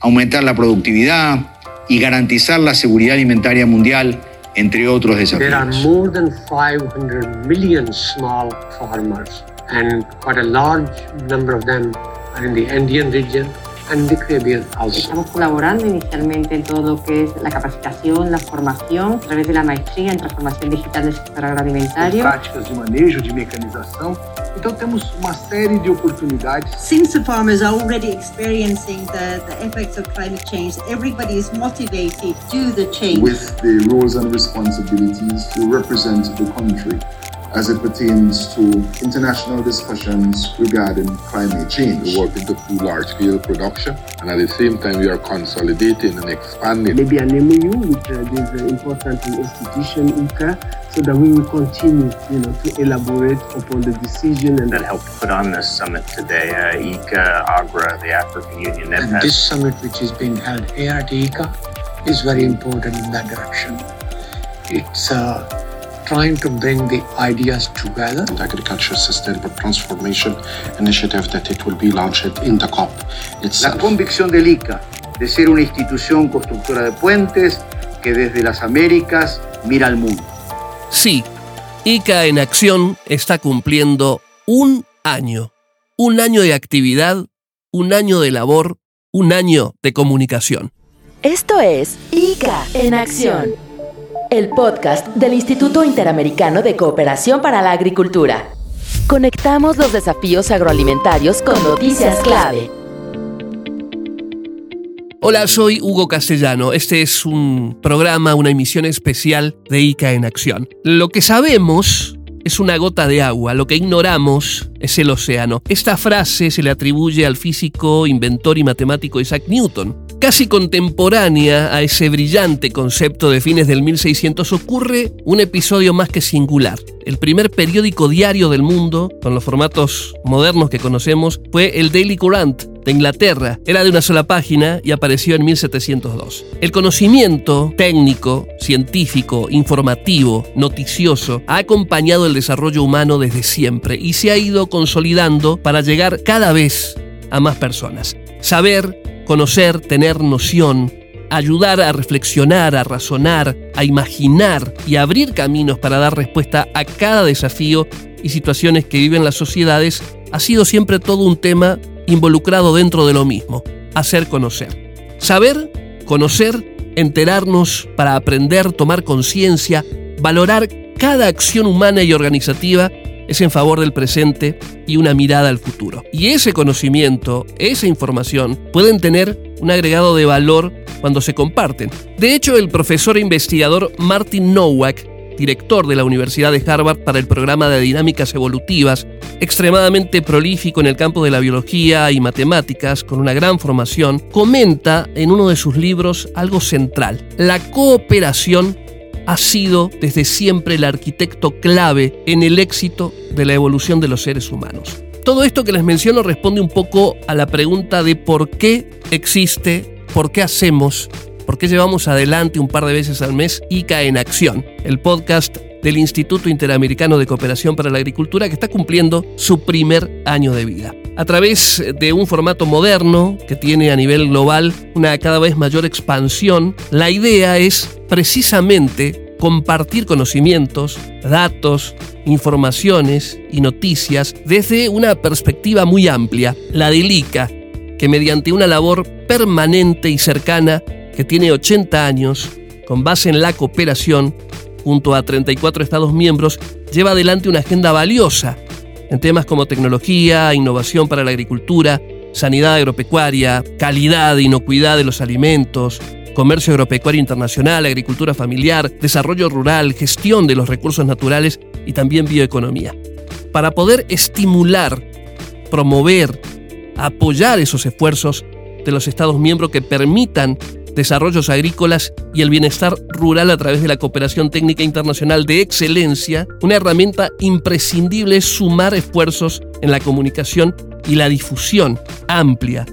aumentar la productividad y garantizar la seguridad alimentaria mundial, entre otros desafíos. There are more than 500 million small farmers and quite a large number of them are in the region and the Caribbean also. Estamos colaborando inicialmente en todo lo que es la capacitación, la formación, a través de la maestría en transformación digital del sector agroalimentario. práticas de manejo de mecanização. Então temos uma série de oportunidades. Since the farmers are already experiencing the, the effects of climate change, everybody is motivated to do the change. with the roles and responsibilities to represent the country as it pertains to international discussions regarding climate change. We're working to full large-scale production, and at the same time, we are consolidating and expanding. maybe an MOU with uh, this uh, important institution, ICA, so that we will continue, you know, to elaborate upon the decision and that helped put on this summit today. Uh, ICA, AGRA, the African Union, And NEPAD. this summit which is being held here at ICA is very important in that direction. It's uh, trying to bring the ideas together the Agriculture Sustainable Transformation Initiative that it will be launched in the COP La itself. convicción del ICA de ser una institución constructora de puentes que desde las Américas mira al mundo. Sí, ICA en acción está cumpliendo un año. Un año de actividad, un año de labor, un año de comunicación. Esto es ICA en acción, el podcast del Instituto Interamericano de Cooperación para la Agricultura. Conectamos los desafíos agroalimentarios con noticias clave. Hola, soy Hugo Castellano. Este es un programa, una emisión especial de ICA en acción. Lo que sabemos es una gota de agua, lo que ignoramos es el océano. Esta frase se le atribuye al físico, inventor y matemático Isaac Newton. Casi contemporánea a ese brillante concepto de fines del 1600 ocurre un episodio más que singular. El primer periódico diario del mundo, con los formatos modernos que conocemos, fue el Daily Courant de Inglaterra. Era de una sola página y apareció en 1702. El conocimiento técnico, científico, informativo, noticioso, ha acompañado el desarrollo humano desde siempre y se ha ido consolidando para llegar cada vez a más personas. Saber, conocer, tener noción, ayudar a reflexionar, a razonar, a imaginar y abrir caminos para dar respuesta a cada desafío y situaciones que viven las sociedades ha sido siempre todo un tema involucrado dentro de lo mismo, hacer conocer. Saber, conocer, enterarnos para aprender, tomar conciencia, valorar cada acción humana y organizativa es en favor del presente y una mirada al futuro. Y ese conocimiento, esa información, pueden tener un agregado de valor cuando se comparten. De hecho, el profesor e investigador Martin Nowak, director de la Universidad de Harvard para el programa de dinámicas evolutivas, extremadamente prolífico en el campo de la biología y matemáticas, con una gran formación, comenta en uno de sus libros algo central. La cooperación ha sido desde siempre el arquitecto clave en el éxito de la evolución de los seres humanos. Todo esto que les menciono responde un poco a la pregunta de por qué existe, por qué hacemos, por qué llevamos adelante un par de veces al mes ICA en Acción, el podcast del Instituto Interamericano de Cooperación para la Agricultura que está cumpliendo su primer año de vida. A través de un formato moderno que tiene a nivel global una cada vez mayor expansión, la idea es precisamente compartir conocimientos, datos, informaciones y noticias desde una perspectiva muy amplia, la del ICA, que mediante una labor permanente y cercana que tiene 80 años, con base en la cooperación, junto a 34 Estados miembros, lleva adelante una agenda valiosa en temas como tecnología, innovación para la agricultura, sanidad agropecuaria, calidad e inocuidad de los alimentos, comercio agropecuario internacional, agricultura familiar, desarrollo rural, gestión de los recursos naturales y también bioeconomía. Para poder estimular, promover, apoyar esos esfuerzos de los Estados miembros que permitan desarrollos agrícolas y el bienestar rural a través de la cooperación técnica internacional de excelencia, una herramienta imprescindible es sumar esfuerzos en la comunicación y la difusión amplia,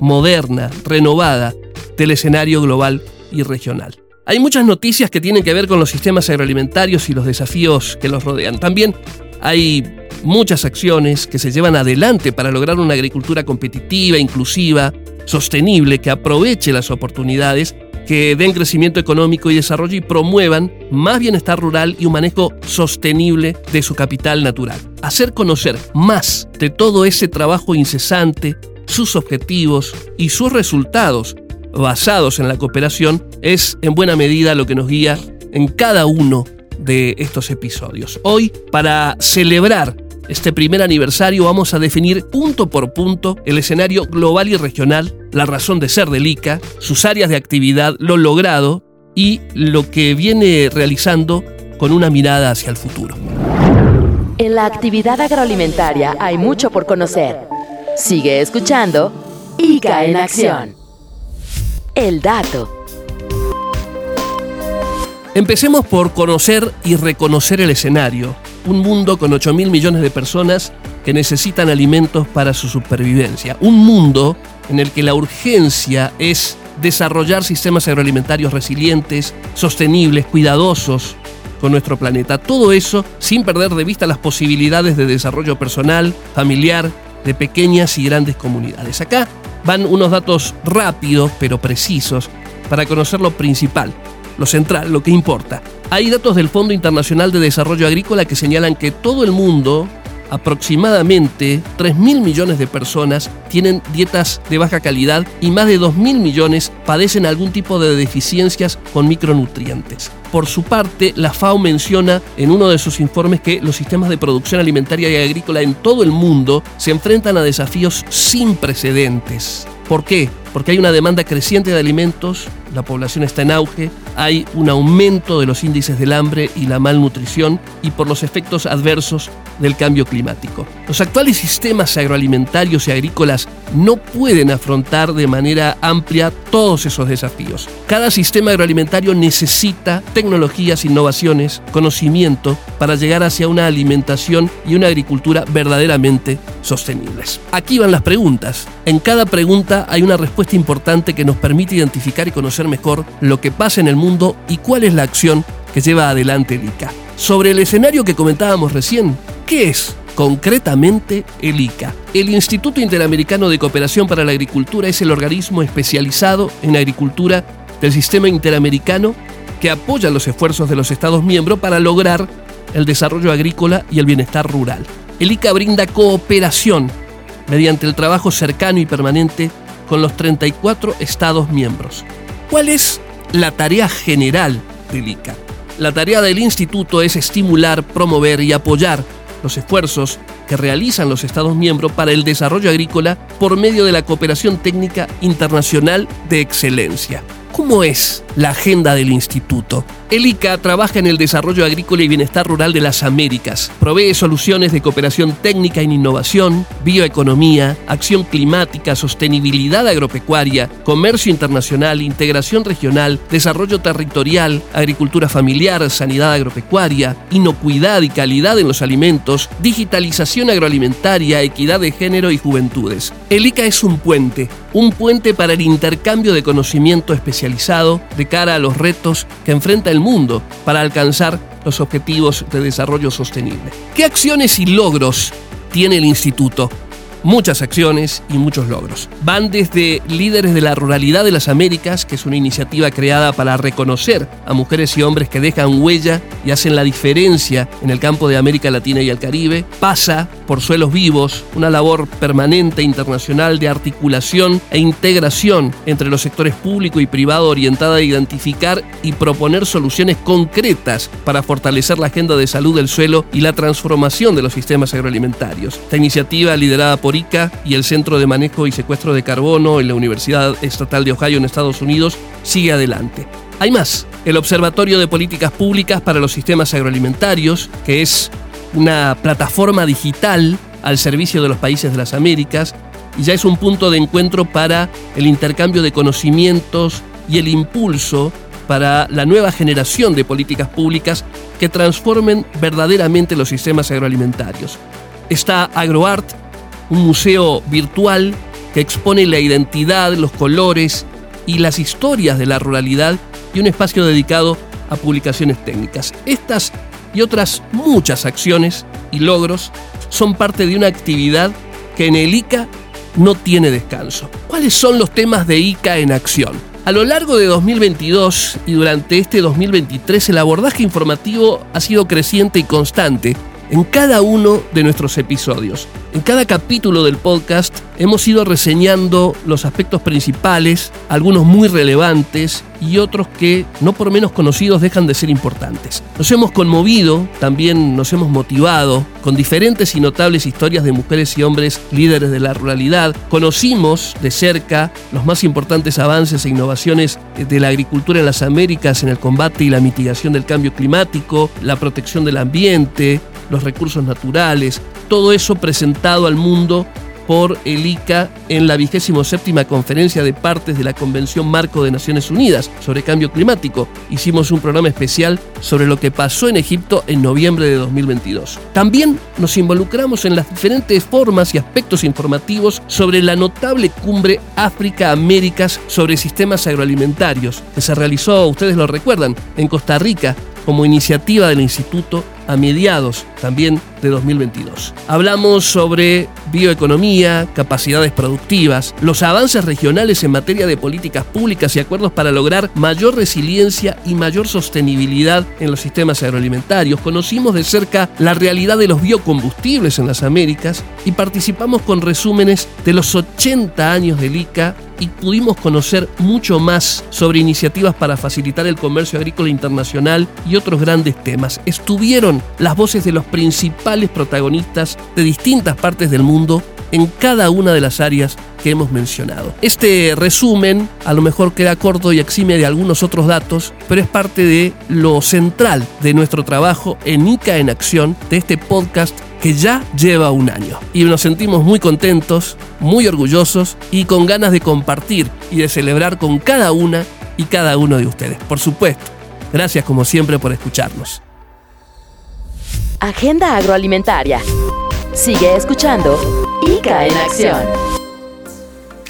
moderna, renovada del escenario global y regional. Hay muchas noticias que tienen que ver con los sistemas agroalimentarios y los desafíos que los rodean. También hay muchas acciones que se llevan adelante para lograr una agricultura competitiva, inclusiva, sostenible que aproveche las oportunidades que den crecimiento económico y desarrollo y promuevan más bienestar rural y un manejo sostenible de su capital natural. Hacer conocer más de todo ese trabajo incesante, sus objetivos y sus resultados basados en la cooperación es en buena medida lo que nos guía en cada uno de estos episodios. Hoy, para celebrar este primer aniversario vamos a definir punto por punto el escenario global y regional, la razón de ser del ICA, sus áreas de actividad, lo logrado y lo que viene realizando con una mirada hacia el futuro. En la actividad agroalimentaria hay mucho por conocer. Sigue escuchando ICA en acción. El dato. Empecemos por conocer y reconocer el escenario, un mundo con 8 mil millones de personas que necesitan alimentos para su supervivencia. Un mundo en el que la urgencia es desarrollar sistemas agroalimentarios resilientes, sostenibles, cuidadosos con nuestro planeta. Todo eso sin perder de vista las posibilidades de desarrollo personal, familiar, de pequeñas y grandes comunidades. Acá van unos datos rápidos pero precisos para conocer lo principal, lo central, lo que importa. Hay datos del Fondo Internacional de Desarrollo Agrícola que señalan que todo el mundo, aproximadamente 3.000 millones de personas, tienen dietas de baja calidad y más de 2.000 millones padecen algún tipo de deficiencias con micronutrientes. Por su parte, la FAO menciona en uno de sus informes que los sistemas de producción alimentaria y agrícola en todo el mundo se enfrentan a desafíos sin precedentes. ¿Por qué? Porque hay una demanda creciente de alimentos, la población está en auge, hay un aumento de los índices del hambre y la malnutrición y por los efectos adversos del cambio climático. Los actuales sistemas agroalimentarios y agrícolas no pueden afrontar de manera amplia todos esos desafíos. Cada sistema agroalimentario necesita tecnologías, innovaciones, conocimiento para llegar hacia una alimentación y una agricultura verdaderamente sostenibles. Aquí van las preguntas. En cada pregunta hay una respuesta importante que nos permite identificar y conocer mejor lo que pasa en el mundo y cuál es la acción que lleva adelante el ICA. Sobre el escenario que comentábamos recién, ¿qué es concretamente el ICA? El Instituto Interamericano de Cooperación para la Agricultura es el organismo especializado en agricultura del sistema interamericano que apoya los esfuerzos de los Estados miembros para lograr el desarrollo agrícola y el bienestar rural. El ICA brinda cooperación mediante el trabajo cercano y permanente con los 34 Estados miembros. ¿Cuál es la tarea general del ICA? La tarea del instituto es estimular, promover y apoyar los esfuerzos que realizan los Estados miembros para el desarrollo agrícola por medio de la cooperación técnica internacional de excelencia. ¿Cómo es la agenda del instituto? El ICA trabaja en el desarrollo agrícola y bienestar rural de las Américas. Provee soluciones de cooperación técnica en innovación, bioeconomía, acción climática, sostenibilidad agropecuaria, comercio internacional, integración regional, desarrollo territorial, agricultura familiar, sanidad agropecuaria, inocuidad y calidad en los alimentos, digitalización agroalimentaria, equidad de género y juventudes. El ICA es un puente, un puente para el intercambio de conocimiento especializado cara a los retos que enfrenta el mundo para alcanzar los objetivos de desarrollo sostenible. ¿Qué acciones y logros tiene el instituto? Muchas acciones y muchos logros. Van desde Líderes de la Ruralidad de las Américas, que es una iniciativa creada para reconocer a mujeres y hombres que dejan huella y hacen la diferencia en el campo de América Latina y el Caribe, pasa por Suelos Vivos, una labor permanente internacional de articulación e integración entre los sectores público y privado orientada a identificar y proponer soluciones concretas para fortalecer la agenda de salud del suelo y la transformación de los sistemas agroalimentarios. Esta iniciativa liderada por y el Centro de Manejo y Secuestro de Carbono en la Universidad Estatal de Ohio en Estados Unidos sigue adelante. Hay más, el Observatorio de Políticas Públicas para los Sistemas Agroalimentarios, que es una plataforma digital al servicio de los países de las Américas, y ya es un punto de encuentro para el intercambio de conocimientos y el impulso para la nueva generación de políticas públicas que transformen verdaderamente los sistemas agroalimentarios. Está AgroArt, un museo virtual que expone la identidad, los colores y las historias de la ruralidad y un espacio dedicado a publicaciones técnicas. Estas y otras muchas acciones y logros son parte de una actividad que en el ICA no tiene descanso. ¿Cuáles son los temas de ICA en acción? A lo largo de 2022 y durante este 2023 el abordaje informativo ha sido creciente y constante en cada uno de nuestros episodios. En cada capítulo del podcast hemos ido reseñando los aspectos principales, algunos muy relevantes y otros que, no por menos conocidos, dejan de ser importantes. Nos hemos conmovido, también nos hemos motivado con diferentes y notables historias de mujeres y hombres líderes de la ruralidad. Conocimos de cerca los más importantes avances e innovaciones de la agricultura en las Américas en el combate y la mitigación del cambio climático, la protección del ambiente, los recursos naturales, todo eso presentado al mundo por el ICA en la vigésimo séptima conferencia de partes de la Convención Marco de Naciones Unidas sobre Cambio Climático. Hicimos un programa especial sobre lo que pasó en Egipto en noviembre de 2022. También nos involucramos en las diferentes formas y aspectos informativos sobre la notable cumbre África-Américas sobre sistemas agroalimentarios, que se realizó, ustedes lo recuerdan, en Costa Rica como iniciativa del Instituto a mediados también de 2022. Hablamos sobre bioeconomía, capacidades productivas, los avances regionales en materia de políticas públicas y acuerdos para lograr mayor resiliencia y mayor sostenibilidad en los sistemas agroalimentarios. Conocimos de cerca la realidad de los biocombustibles en las Américas y participamos con resúmenes de los 80 años del ICA y pudimos conocer mucho más sobre iniciativas para facilitar el comercio agrícola internacional y otros grandes temas. Estuvieron las voces de los principales protagonistas de distintas partes del mundo en cada una de las áreas que hemos mencionado. Este resumen a lo mejor queda corto y exime de algunos otros datos, pero es parte de lo central de nuestro trabajo en ICA en Acción, de este podcast que ya lleva un año. Y nos sentimos muy contentos, muy orgullosos y con ganas de compartir y de celebrar con cada una y cada uno de ustedes. Por supuesto, gracias como siempre por escucharnos. Agenda Agroalimentaria. Sigue escuchando ICA en Acción.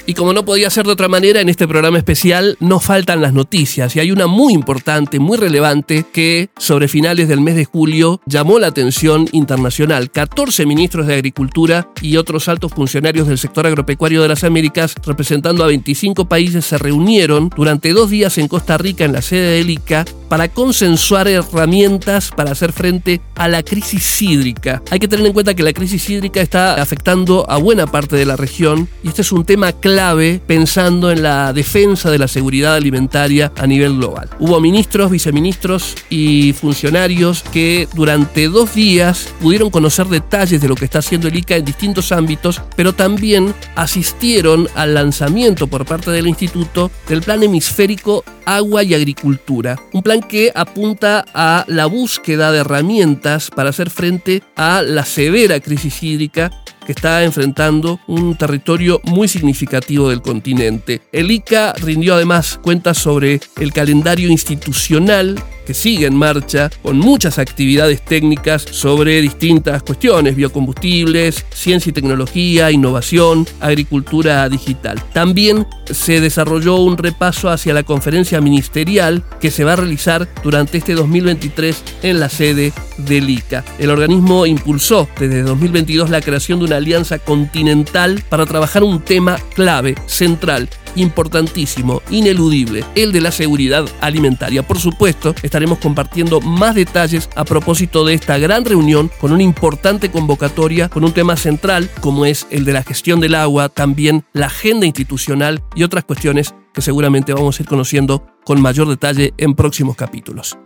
Y como no podía ser de otra manera, en este programa especial no faltan las noticias y hay una muy importante, muy relevante, que sobre finales del mes de julio llamó la atención internacional. 14 ministros de Agricultura y otros altos funcionarios del sector agropecuario de las Américas, representando a 25 países, se reunieron durante dos días en Costa Rica, en la sede del ICA, para consensuar herramientas para hacer frente a la crisis hídrica. Hay que tener en cuenta que la crisis hídrica está afectando a buena parte de la región y este es un tema clave pensando en la defensa de la seguridad alimentaria a nivel global. Hubo ministros, viceministros y funcionarios que durante dos días pudieron conocer detalles de lo que está haciendo el ICA en distintos ámbitos, pero también asistieron al lanzamiento por parte del instituto del Plan Hemisférico Agua y Agricultura, un plan que apunta a la búsqueda de herramientas para hacer frente a la severa crisis hídrica que está enfrentando un territorio muy significativo del continente. El ICA rindió además cuentas sobre el calendario institucional que sigue en marcha con muchas actividades técnicas sobre distintas cuestiones, biocombustibles, ciencia y tecnología, innovación, agricultura digital. También se desarrolló un repaso hacia la conferencia ministerial que se va a realizar durante este 2023 en la sede del ICA. El organismo impulsó desde 2022 la creación de una alianza continental para trabajar un tema clave, central, importantísimo, ineludible, el de la seguridad alimentaria. Por supuesto, estaremos compartiendo más detalles a propósito de esta gran reunión con una importante convocatoria, con un tema central como es el de la gestión del agua, también la agenda institucional y otras cuestiones que seguramente vamos a ir conociendo con mayor detalle en próximos capítulos.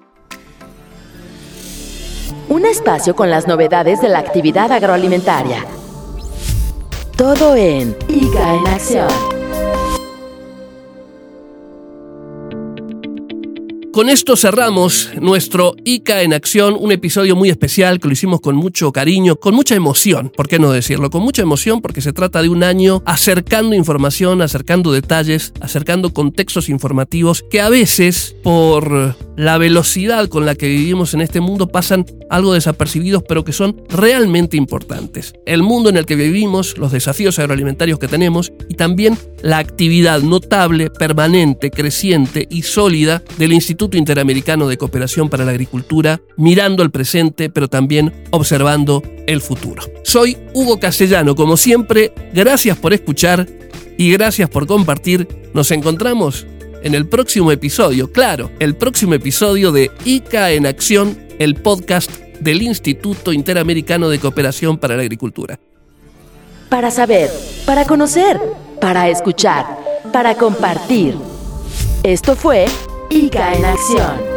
Un espacio con las novedades de la actividad agroalimentaria. Todo en ICA en Acción. Con esto cerramos nuestro ICA en acción, un episodio muy especial que lo hicimos con mucho cariño, con mucha emoción, ¿por qué no decirlo? Con mucha emoción porque se trata de un año acercando información, acercando detalles, acercando contextos informativos que a veces por la velocidad con la que vivimos en este mundo pasan algo desapercibidos pero que son realmente importantes. El mundo en el que vivimos, los desafíos agroalimentarios que tenemos y también la actividad notable, permanente, creciente y sólida del Instituto Instituto Interamericano de Cooperación para la Agricultura, mirando al presente, pero también observando el futuro. Soy Hugo Castellano, como siempre, gracias por escuchar y gracias por compartir. Nos encontramos en el próximo episodio, claro, el próximo episodio de ICA en Acción, el podcast del Instituto Interamericano de Cooperación para la Agricultura. Para saber, para conocer, para escuchar, para compartir. Esto fue ICA en Acción.